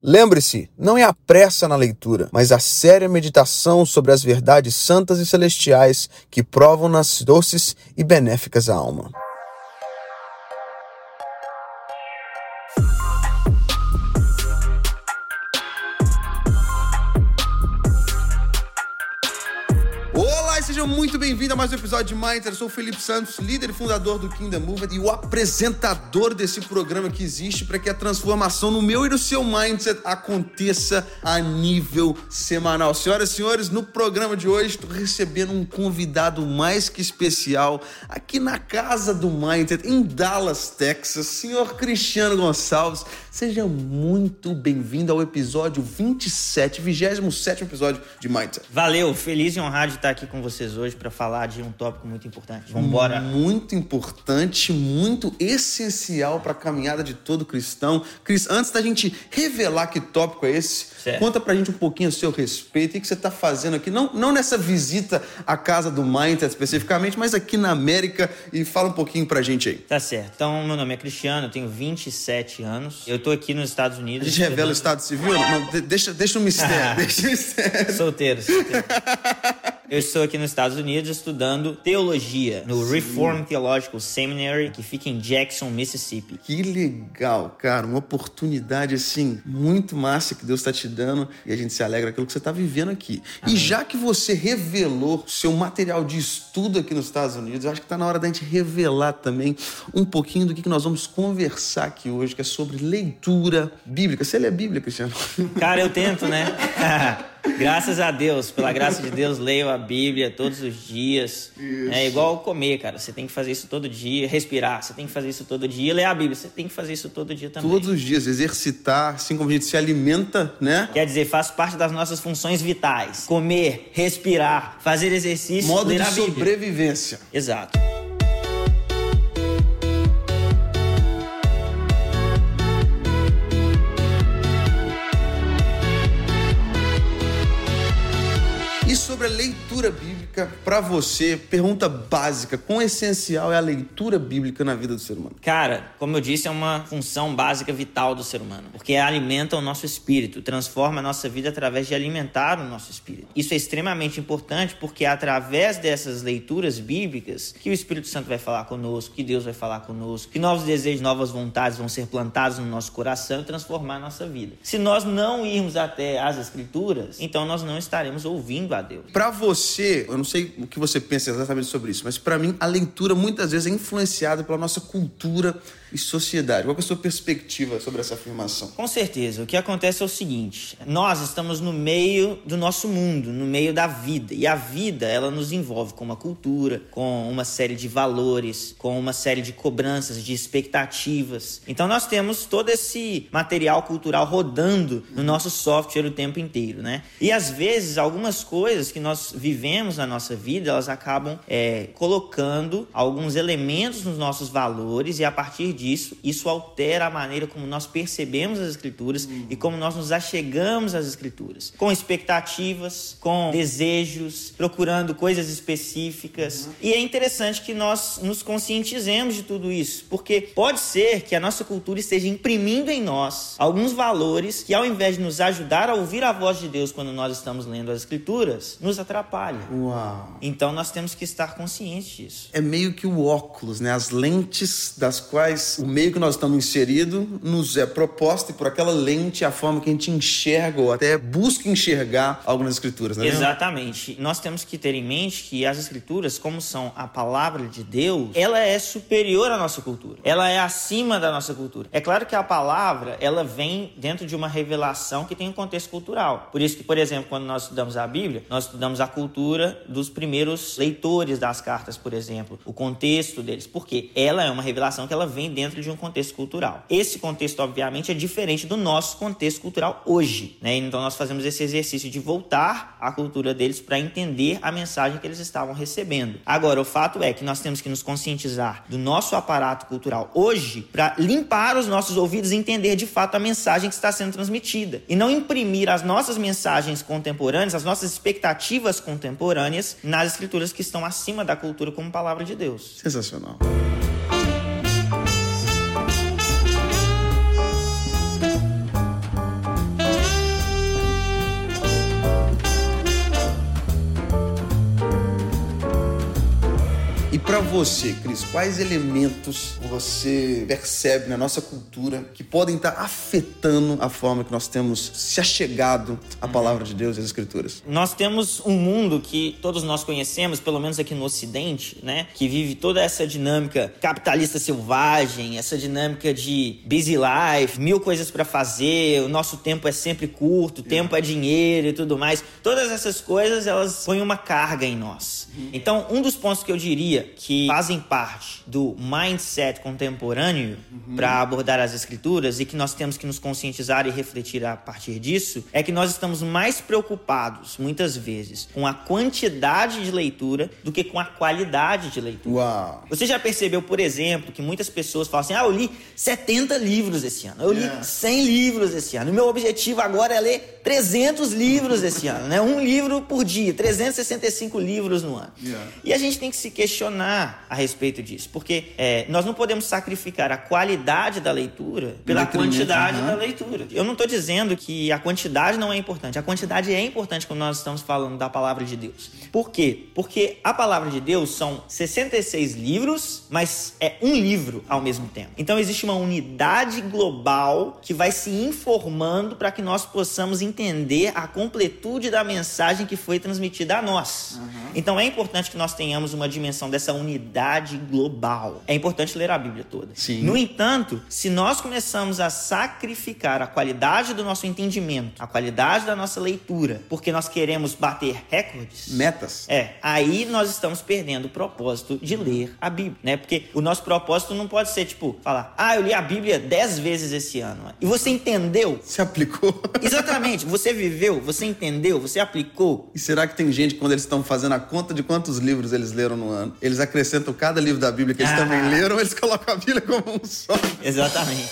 Lembre-se, não é a pressa na leitura, mas a séria meditação sobre as verdades santas e celestiais que provam nas doces e benéficas à alma. Muito bem-vindo a mais um episódio de Mindset. Sou o Felipe Santos, líder e fundador do Kingdom Movement e o apresentador desse programa que existe para que a transformação no meu e no seu mindset aconteça a nível semanal. Senhoras e senhores, no programa de hoje estou recebendo um convidado mais que especial aqui na casa do Mindset em Dallas, Texas, senhor Cristiano Gonçalves. Seja muito bem-vindo ao episódio 27, 27 episódio de Mindset. Valeu, feliz e honrado de estar aqui com vocês hoje para falar de um tópico muito importante. Vamos embora. Muito importante, muito essencial para a caminhada de todo cristão. Cris, antes da gente revelar que tópico é esse, certo. conta pra gente um pouquinho a seu respeito, o que você está fazendo aqui, não, não nessa visita à casa do Mindset especificamente, mas aqui na América e fala um pouquinho pra gente aí. Tá certo. Então, meu nome é Cristiano, eu tenho 27 anos. Eu tô aqui nos Estados Unidos. A gente revela o Estado Civil? Não, deixa, deixa o mistério, deixa o mistério. Solteiro, solteiro. Eu estou aqui nos Estados Unidos estudando teologia no Sim. Reformed Theological Seminary, que fica em Jackson, Mississippi. Que legal, cara. Uma oportunidade, assim, muito massa que Deus está te dando e a gente se alegra pelo que você está vivendo aqui. Amém. E já que você revelou seu material de estudo aqui nos Estados Unidos, eu acho que está na hora da gente revelar também um pouquinho do que nós vamos conversar aqui hoje, que é sobre leitura bíblica. Você lê a Bíblia, Cristiano? Cara, eu tento, né? Graças a Deus, pela graça de Deus, leio a Bíblia todos os dias. Isso. É igual comer, cara. Você tem que fazer isso todo dia. Respirar, você tem que fazer isso todo dia. Ler a Bíblia, você tem que fazer isso todo dia também. Todos os dias, exercitar, assim como a gente se alimenta, né? Quer dizer, faz parte das nossas funções vitais. Comer, respirar, fazer exercício, Modo ler de sobrevivência. Exato. Sobre a leitura bíblica para você. Pergunta básica: quão essencial é a leitura bíblica na vida do ser humano? Cara, como eu disse, é uma função básica vital do ser humano, porque alimenta o nosso espírito, transforma a nossa vida através de alimentar o nosso espírito. Isso é extremamente importante porque é através dessas leituras bíblicas que o Espírito Santo vai falar conosco, que Deus vai falar conosco, que novos desejos, novas vontades vão ser plantados no nosso coração e transformar a nossa vida. Se nós não irmos até as Escrituras, então nós não estaremos ouvindo a Deus. Para você, eu não sei o que você pensa exatamente sobre isso, mas para mim a leitura muitas vezes é influenciada pela nossa cultura e sociedade. Qual é a sua perspectiva sobre essa afirmação? Com certeza. O que acontece é o seguinte: nós estamos no meio do nosso mundo, no meio da vida. E a vida, ela nos envolve com uma cultura, com uma série de valores, com uma série de cobranças, de expectativas. Então nós temos todo esse material cultural rodando no nosso software o tempo inteiro, né? E às vezes algumas coisas que nós vivemos na nossa vida, elas acabam é, colocando alguns elementos nos nossos valores e a partir disso, isso altera a maneira como nós percebemos as Escrituras uhum. e como nós nos achegamos às Escrituras. Com expectativas, com desejos, procurando coisas específicas. Uhum. E é interessante que nós nos conscientizemos de tudo isso, porque pode ser que a nossa cultura esteja imprimindo em nós alguns valores que, ao invés de nos ajudar a ouvir a voz de Deus quando nós estamos lendo as Escrituras, nos atrapalha. Uau. Então nós temos que estar conscientes disso. É meio que o óculos, né? As lentes das quais o meio que nós estamos inserido nos é proposto e por aquela lente a forma que a gente enxerga ou até busca enxergar algumas escrituras, né? Exatamente. Nós temos que ter em mente que as escrituras, como são a palavra de Deus, ela é superior à nossa cultura. Ela é acima da nossa cultura. É claro que a palavra, ela vem dentro de uma revelação que tem um contexto cultural. Por isso que, por exemplo, quando nós estudamos a Bíblia, nós estudamos a cultura dos primeiros leitores das cartas, por exemplo, o contexto deles, porque ela é uma revelação que ela vem dentro de um contexto cultural. Esse contexto, obviamente, é diferente do nosso contexto cultural hoje, né? Então nós fazemos esse exercício de voltar à cultura deles para entender a mensagem que eles estavam recebendo. Agora, o fato é que nós temos que nos conscientizar do nosso aparato cultural hoje para limpar os nossos ouvidos e entender de fato a mensagem que está sendo transmitida e não imprimir as nossas mensagens contemporâneas, as nossas expectativas contemporâneas nas escrituras que estão acima da cultura como palavra de Deus. Sensacional. Para você, Cris, quais elementos você percebe na nossa cultura que podem estar afetando a forma que nós temos se achegado à palavra de Deus e às Escrituras? Nós temos um mundo que todos nós conhecemos, pelo menos aqui no Ocidente, né? Que vive toda essa dinâmica capitalista selvagem, essa dinâmica de busy life, mil coisas para fazer, o nosso tempo é sempre curto, tempo é dinheiro e tudo mais. Todas essas coisas, elas põem uma carga em nós. Então, um dos pontos que eu diria que fazem parte do mindset contemporâneo uhum. para abordar as escrituras e que nós temos que nos conscientizar e refletir a partir disso é que nós estamos mais preocupados, muitas vezes, com a quantidade de leitura do que com a qualidade de leitura. Uau. Você já percebeu, por exemplo, que muitas pessoas falam assim: ah, eu li 70 livros esse ano, eu li yeah. 100 livros esse ano, o meu objetivo agora é ler 300 livros esse ano, né? Um livro por dia, 365 livros no ano. Yeah. E a gente tem que se questionar a respeito disso, porque é, nós não podemos sacrificar a qualidade da leitura pela quantidade da leitura. Eu não estou dizendo que a quantidade não é importante, a quantidade é importante quando nós estamos falando da palavra de Deus. Por quê? Porque a palavra de Deus são 66 livros, mas é um livro ao mesmo tempo. Então existe uma unidade global que vai se informando para que nós possamos entender a completude da mensagem que foi transmitida a nós. Uhum. Então é importante que nós tenhamos uma dimensão dessa unidade global. É importante ler a Bíblia toda. Sim. No entanto, se nós começamos a sacrificar a qualidade do nosso entendimento, a qualidade da nossa leitura, porque nós queremos bater recordes, metas. É, aí nós estamos perdendo o propósito de ler a Bíblia, né? Porque o nosso propósito não pode ser tipo falar: "Ah, eu li a Bíblia dez vezes esse ano". E você entendeu? Se aplicou. Exatamente. Você viveu, você entendeu, você aplicou. E será que tem gente quando eles estão fazendo a conta de quantos livros eles leram no ano, eles acrescentam cada livro da Bíblia que eles ah. também leram, eles colocam a Bíblia como um só. Exatamente.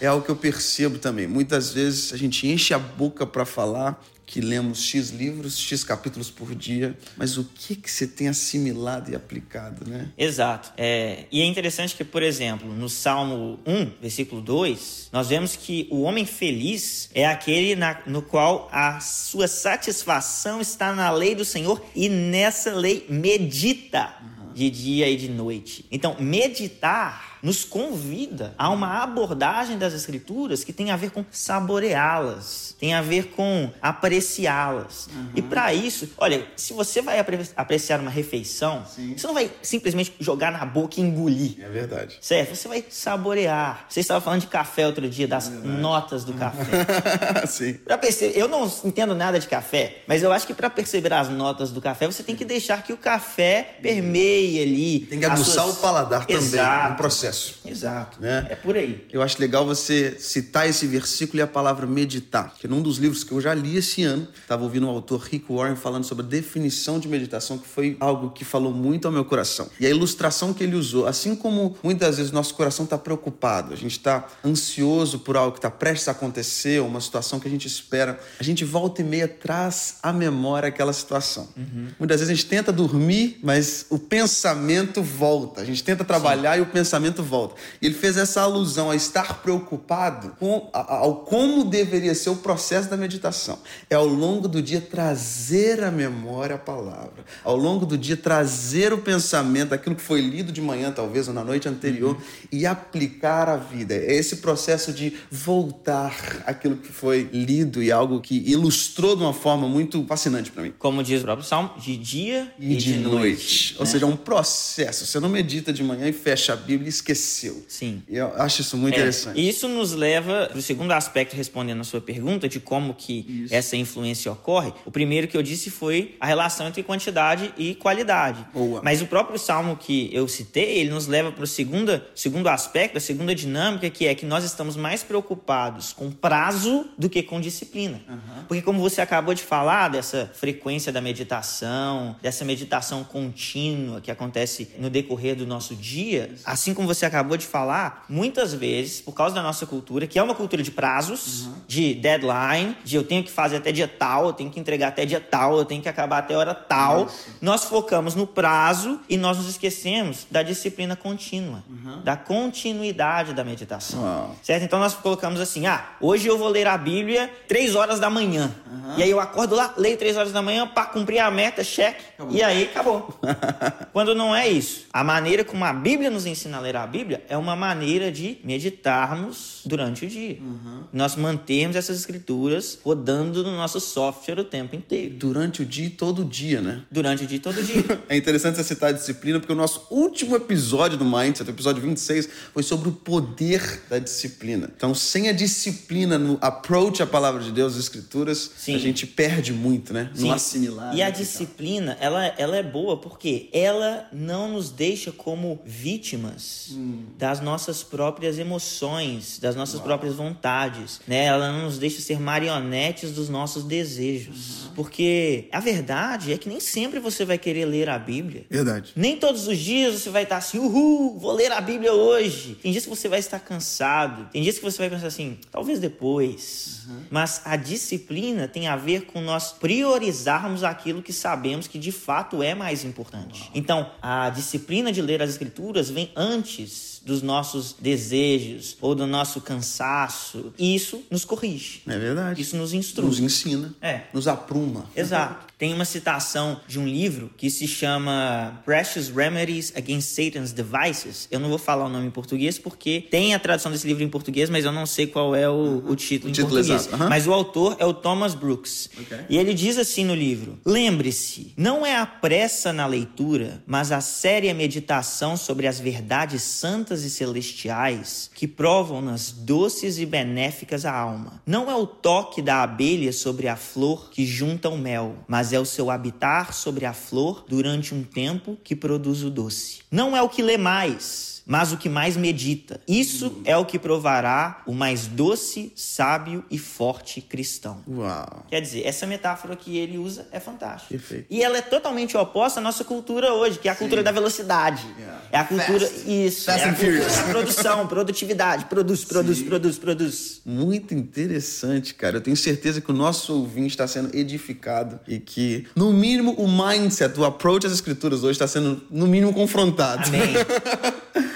É algo que eu percebo também. Muitas vezes a gente enche a boca para falar que lemos X livros, X capítulos por dia, mas o que que você tem assimilado e aplicado, né? Exato. É, e é interessante que, por exemplo, no Salmo 1, versículo 2, nós vemos que o homem feliz é aquele na, no qual a sua satisfação está na lei do Senhor e nessa lei medita uhum. De dia e de noite. Então, meditar nos convida a uma abordagem das escrituras que tem a ver com saboreá-las, tem a ver com apreciá-las. Uhum. E para isso, olha, se você vai apreciar uma refeição, Sim. você não vai simplesmente jogar na boca e engolir. É verdade. Certo? Você vai saborear. Você estava falando de café outro dia, das é notas do café. Sim. Pra perceber, eu não entendo nada de café, mas eu acho que para perceber as notas do café, você tem que deixar que o café permeie ali. Tem que aguçar suas... o paladar também Exato. no processo processo. Exato. Né? É por aí. Eu acho legal você citar esse versículo e a palavra meditar, que num dos livros que eu já li esse ano, estava ouvindo o autor Rick Warren falando sobre a definição de meditação, que foi algo que falou muito ao meu coração. E a ilustração que ele usou, assim como muitas vezes nosso coração está preocupado, a gente está ansioso por algo que está prestes a acontecer, uma situação que a gente espera, a gente volta e meia traz à memória aquela situação. Uhum. Muitas vezes a gente tenta dormir, mas o pensamento volta. A gente tenta trabalhar Sim. e o pensamento volta. Ele fez essa alusão a estar preocupado com ao como deveria ser o processo da meditação. É ao longo do dia trazer à memória a palavra, ao longo do dia trazer o pensamento daquilo que foi lido de manhã, talvez, ou na noite anterior, uhum. e aplicar à vida. É esse processo de voltar aquilo que foi lido e algo que ilustrou de uma forma muito fascinante para mim. Como diz o próprio Salmo, de dia e, e de, de, noite. noite. Ou né? seja, é um processo. Você não medita de manhã e fecha a Bíblia e esquece esqueceu. Sim. Eu acho isso muito é, interessante. Isso nos leva para o segundo aspecto, respondendo a sua pergunta, de como que isso. essa influência ocorre. O primeiro que eu disse foi a relação entre quantidade e qualidade. Boa. Mas o próprio salmo que eu citei, ele nos leva para o segundo, segundo aspecto, a segunda dinâmica, que é que nós estamos mais preocupados com prazo do que com disciplina. Uhum. Porque como você acabou de falar dessa frequência da meditação, dessa meditação contínua que acontece no decorrer do nosso dia, assim como você acabou acabou de falar, muitas vezes, por causa da nossa cultura, que é uma cultura de prazos, uhum. de deadline, de eu tenho que fazer até dia tal, eu tenho que entregar até dia tal, eu tenho que acabar até hora tal, nós focamos no prazo e nós nos esquecemos da disciplina contínua, uhum. da continuidade da meditação. Uhum. Certo? Então nós colocamos assim: ah, hoje eu vou ler a Bíblia três horas da manhã. E aí eu acordo lá, leio três horas da manhã para cumprir a meta, cheque, e aí acabou. Quando não é isso. A maneira como a Bíblia nos ensina a ler a Bíblia é uma maneira de meditarmos durante o dia. Uhum. Nós mantermos essas escrituras rodando no nosso software o tempo inteiro. Durante o dia e todo dia, né? Durante o dia e todo dia. é interessante você citar a disciplina, porque o nosso último episódio do Mindset, o episódio 26, foi sobre o poder da disciplina. Então, sem a disciplina no approach à palavra de Deus, às escrituras, Sim. a gente perde muito, né? No Sim. assimilar. E a disciplina, ela, ela é boa porque ela não nos deixa como vítimas hum. Das nossas próprias emoções, das nossas Uau. próprias vontades, né? Ela não nos deixa ser marionetes dos nossos desejos. Uhum. Porque a verdade é que nem sempre você vai querer ler a Bíblia. Verdade. Nem todos os dias você vai estar assim, uhul, vou ler a Bíblia hoje. Tem dias que você vai estar cansado. Tem dias que você vai pensar assim, talvez depois. Uhum. Mas a disciplina tem a ver com nós priorizarmos aquilo que sabemos que de fato é mais importante. Então, a disciplina de ler as Escrituras vem antes dos nossos desejos ou do nosso cansaço. E isso nos corrige. É verdade. Isso nos instrui. Nos ensina. É. Nos apruma. Exato. Tem uma citação de um livro que se chama Precious Remedies Against Satan's Devices. Eu não vou falar o nome em português porque tem a tradução desse livro em português, mas eu não sei qual é o, o título o em título português. Uhum. Mas o autor é o Thomas Brooks. Okay. E ele diz assim no livro: Lembre-se, não é a pressa na leitura, mas a séria meditação sobre as verdades santas e celestiais que provam-nas doces e benéficas à alma. Não é o toque da abelha sobre a flor que junta o mel, mas é o seu habitar sobre a flor durante um tempo que produz o doce. Não é o que lê mais, mas o que mais medita. Isso é o que provará o mais doce, sábio e forte cristão. Uau. Quer dizer, essa metáfora que ele usa é fantástica. Perfeito. E ela é totalmente oposta à nossa cultura hoje, que é a Sim. cultura da velocidade. Yeah. É a cultura. Fast. Isso. Fast é a cultura da produção, produtividade. Produz, produz, Sim. produz, produz. Muito interessante, cara. Eu tenho certeza que o nosso ouvinte está sendo edificado e que, no mínimo, o mindset, o approach às escrituras hoje está sendo, no mínimo, confrontado. Amém.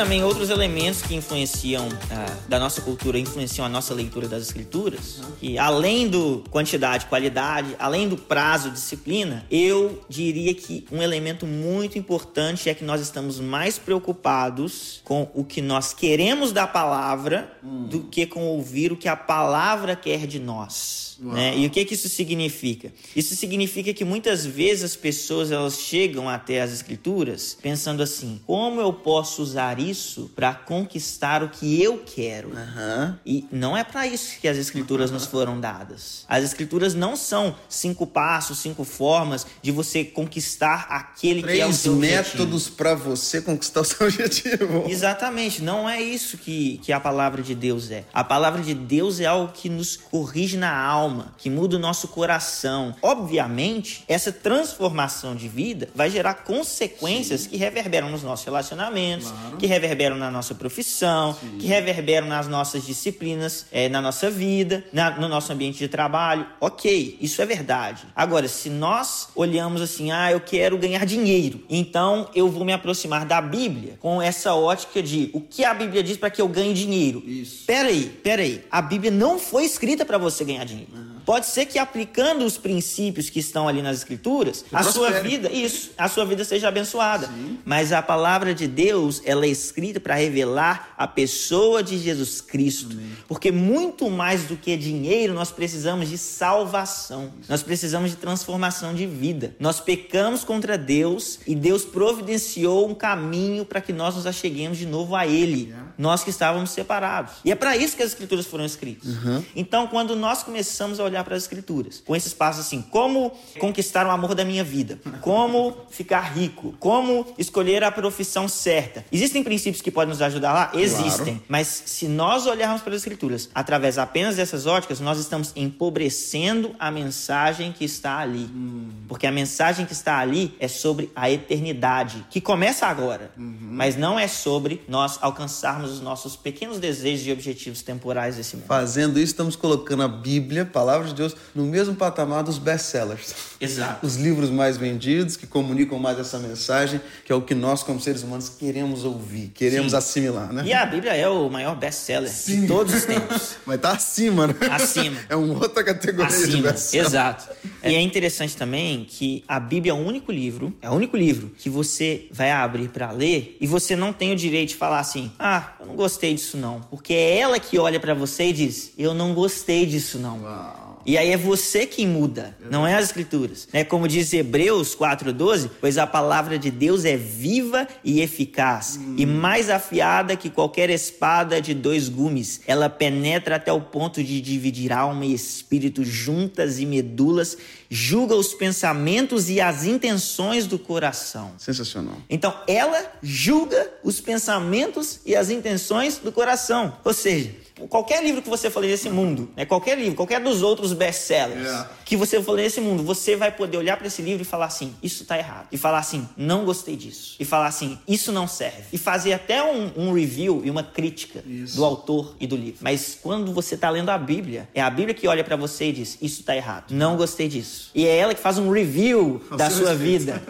também outros elementos que influenciam ah, da nossa cultura, influenciam a nossa leitura das escrituras. E além do quantidade, qualidade, além do prazo, disciplina, eu diria que um elemento muito importante é que nós estamos mais preocupados com o que nós queremos da palavra hum. do que com ouvir o que a palavra quer de nós. Né? E o que, que isso significa? Isso significa que muitas vezes as pessoas elas chegam até as escrituras pensando assim: como eu posso usar isso para conquistar o que eu quero? Uhum. E não é para isso que as escrituras uhum. nos foram dadas. As escrituras não são cinco passos, cinco formas de você conquistar aquele Três que é o seu métodos para você conquistar o seu objetivo. Exatamente, não é isso que, que a palavra de Deus é. A palavra de Deus é algo que nos corrige na alma alma, que muda o nosso coração. Obviamente, essa transformação de vida vai gerar consequências Sim. que reverberam nos nossos relacionamentos, claro. que reverberam na nossa profissão, Sim. que reverberam nas nossas disciplinas, é, na nossa vida, na, no nosso ambiente de trabalho. Ok, isso é verdade. Agora, se nós olhamos assim, ah, eu quero ganhar dinheiro, então eu vou me aproximar da Bíblia com essa ótica de o que a Bíblia diz para que eu ganhe dinheiro. Isso. Peraí, peraí. A Bíblia não foi escrita para você ganhar dinheiro. Pode ser que aplicando os princípios que estão ali nas escrituras, a sua vida, isso, a sua vida seja abençoada. Sim. Mas a palavra de Deus, ela é escrita para revelar a pessoa de Jesus Cristo. Amém. Porque muito mais do que dinheiro, nós precisamos de salvação. Nós precisamos de transformação de vida. Nós pecamos contra Deus e Deus providenciou um caminho para que nós nos acheguemos de novo a ele. Nós que estávamos separados. E é para isso que as escrituras foram escritas. Uhum. Então, quando nós começamos a olhar para as escrituras, com esses passos assim, como conquistar o amor da minha vida, como ficar rico, como escolher a profissão certa. Existem princípios que podem nos ajudar lá? Existem. Claro. Mas se nós olharmos para as escrituras através apenas dessas óticas, nós estamos empobrecendo a mensagem que está ali. Hum. Porque a mensagem que está ali é sobre a eternidade, que começa agora, uhum. mas não é sobre nós alcançarmos os nossos pequenos desejos e objetivos temporais desse mundo. Fazendo isso, estamos colocando a Bíblia, a palavra de Deus, no mesmo patamar dos best-sellers. Exato. Os livros mais vendidos, que comunicam mais essa mensagem, que é o que nós, como seres humanos, queremos ouvir, queremos Sim. assimilar, né? E a Bíblia é o maior best-seller de todos os tempos. mas tá acima, né? Acima. É uma outra categoria acima. de best-seller. Exato. E é interessante também que a Bíblia é o único livro, é o único livro que você vai abrir para ler e você não tem o direito de falar assim: "Ah, eu não gostei disso não", porque é ela que olha para você e diz: "Eu não gostei disso não". Uau. E aí é você quem muda, não é as escrituras. É como diz Hebreus 4:12, pois a palavra de Deus é viva e eficaz hum. e mais afiada que qualquer espada de dois gumes. Ela penetra até o ponto de dividir alma e espírito juntas e medulas, julga os pensamentos e as intenções do coração. Sensacional. Então, ela julga os pensamentos e as intenções do coração. Ou seja, qualquer livro que você for ler nesse mundo, né, qualquer livro, qualquer dos outros best-sellers yeah. que você for ler nesse mundo, você vai poder olhar para esse livro e falar assim, isso está errado. E falar assim, não gostei disso. E falar assim, isso não serve. E fazer até um, um review e uma crítica isso. do autor e do livro. Mas quando você está lendo a Bíblia, é a Bíblia que olha para você e diz, isso está errado. Não gostei disso. E é ela que faz um review da sua vida.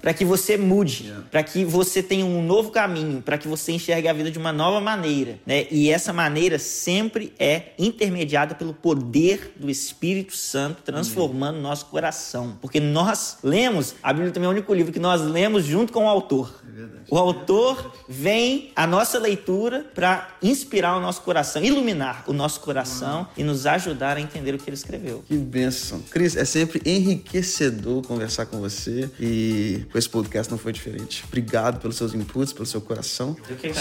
para que você mude, yeah. para que você tenha um novo caminho, para que você enxergue a vida de uma nova maneira, né? E essa maneira sempre é intermediada pelo poder do Espírito Santo transformando nosso coração, porque nós lemos, a Bíblia também é o único livro que nós lemos junto com o autor. O autor vem a nossa leitura para inspirar o nosso coração, iluminar o nosso coração e nos ajudar a entender o que ele escreveu. Que bênção. Cris, é sempre enriquecedor conversar com você e com esse podcast não foi diferente. Obrigado pelos seus inputs, pelo seu coração,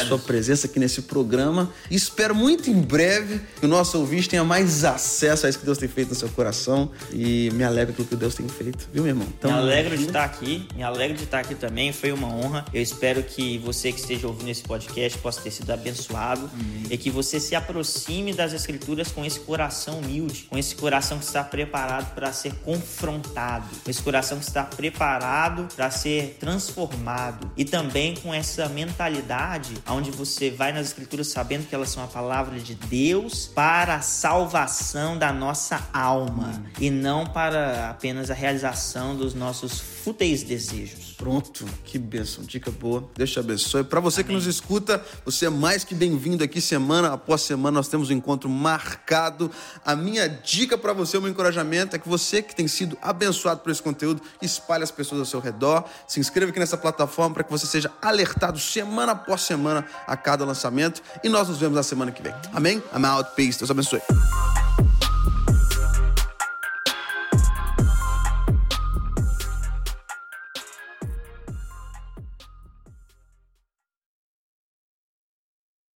sua presença aqui nesse programa. E espero muito em breve que o nosso ouvinte tenha mais acesso a isso que Deus tem feito no seu coração. E me alegro pelo que Deus tem feito, viu, meu irmão? Então, me alegro de estar aqui, me alegro de estar aqui também. Foi uma honra. Eu espero que você que esteja ouvindo esse podcast possa ter sido abençoado e que você se aproxime das Escrituras com esse coração humilde, com esse coração que está preparado para ser confrontado, com esse coração que está preparado para ser transformado e também com essa mentalidade onde você vai nas escrituras sabendo que elas são a palavra de Deus para a salvação da nossa alma e não para apenas a realização dos nossos fúteis desejos. Pronto, que bênção, dica boa. Deus te abençoe. Para você Amém. que nos escuta, você é mais que bem-vindo aqui semana após semana. Nós temos um encontro marcado. A minha dica para você, o meu encorajamento é que você que tem sido abençoado por esse conteúdo, espalhe as pessoas ao seu redor. Se inscreva aqui nessa plataforma para que você seja alertado semana após semana a cada lançamento. E nós nos vemos na semana que vem. Amém? I'm out. Peace. Deus abençoe.